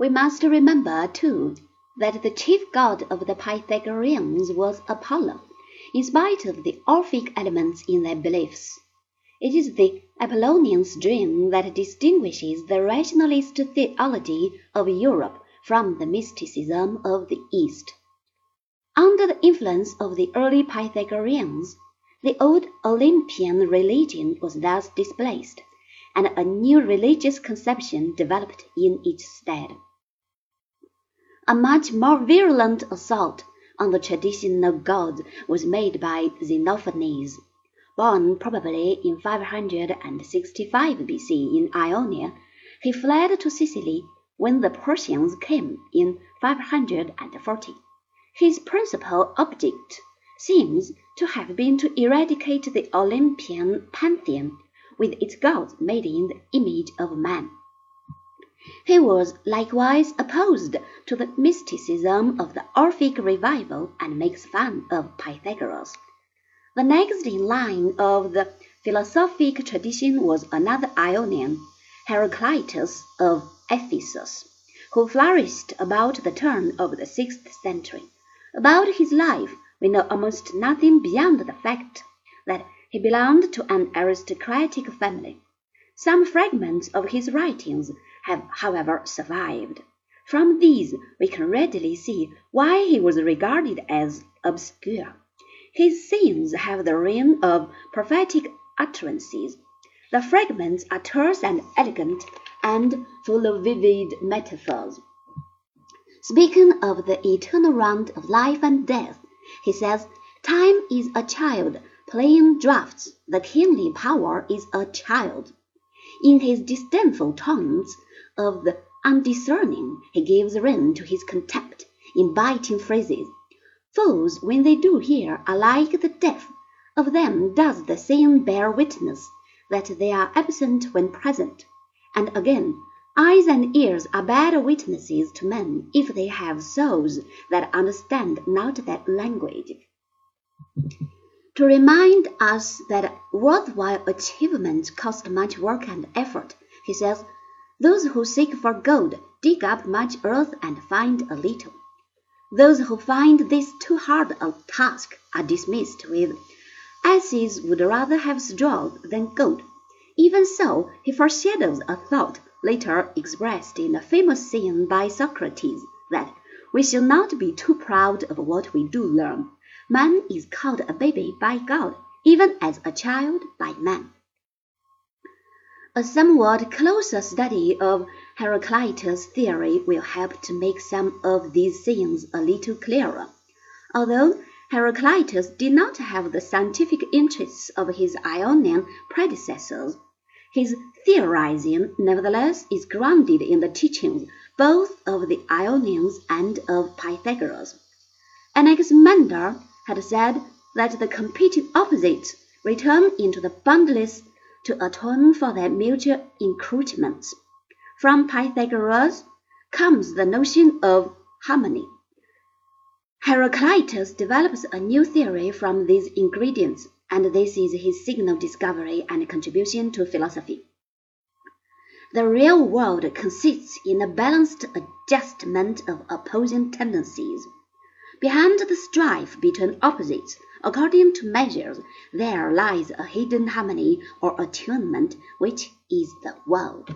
We must remember, too, that the chief god of the Pythagoreans was Apollo, in spite of the Orphic elements in their beliefs. It is the Apollonian dream that distinguishes the rationalist theology of Europe from the mysticism of the East. Under the influence of the early Pythagoreans, the old Olympian religion was thus displaced, and a new religious conception developed in its stead. A much more virulent assault on the traditional gods was made by Xenophanes, born probably in 565 BC in Ionia. He fled to Sicily when the Persians came in 540. His principal object seems to have been to eradicate the Olympian pantheon with its gods made in the image of man. He was likewise opposed to the mysticism of the Orphic revival and makes fun of Pythagoras. The next in line of the philosophic tradition was another Ionian, Heraclitus of Ephesus, who flourished about the turn of the sixth century. About his life we know almost nothing beyond the fact that he belonged to an aristocratic family. Some fragments of his writings have, however, survived. From these we can readily see why he was regarded as obscure. His scenes have the ring of prophetic utterances. The fragments are terse and elegant, and full of vivid metaphors. Speaking of the eternal round of life and death, he says, Time is a child playing draughts, the kingly power is a child. In his disdainful tones of the undiscerning, he gives rein to his contempt in biting phrases. Fools, when they do hear, are like the deaf. Of them does the seeing bear witness that they are absent when present. And again, eyes and ears are bad witnesses to men if they have souls that understand not that language. To remind us that worthwhile achievements cost much work and effort, he says, those who seek for gold dig up much earth and find a little. Those who find this too hard a task are dismissed with, Asses would rather have straw than gold. Even so, he foreshadows a thought later expressed in a famous saying by Socrates that we shall not be too proud of what we do learn. Man is called a baby by God, even as a child by man. A somewhat closer study of Heraclitus' theory will help to make some of these sayings a little clearer. Although Heraclitus did not have the scientific interests of his Ionian predecessors, his theorizing nevertheless is grounded in the teachings both of the Ionians and of Pythagoras. Anaximander had said that the competing opposites return into the boundless to atone for their mutual encroachments. From Pythagoras comes the notion of harmony. Heraclitus develops a new theory from these ingredients, and this is his signal discovery and contribution to philosophy. The real world consists in a balanced adjustment of opposing tendencies. Behind the strife between opposites, according to measures, there lies a hidden harmony or attunement, which is the world.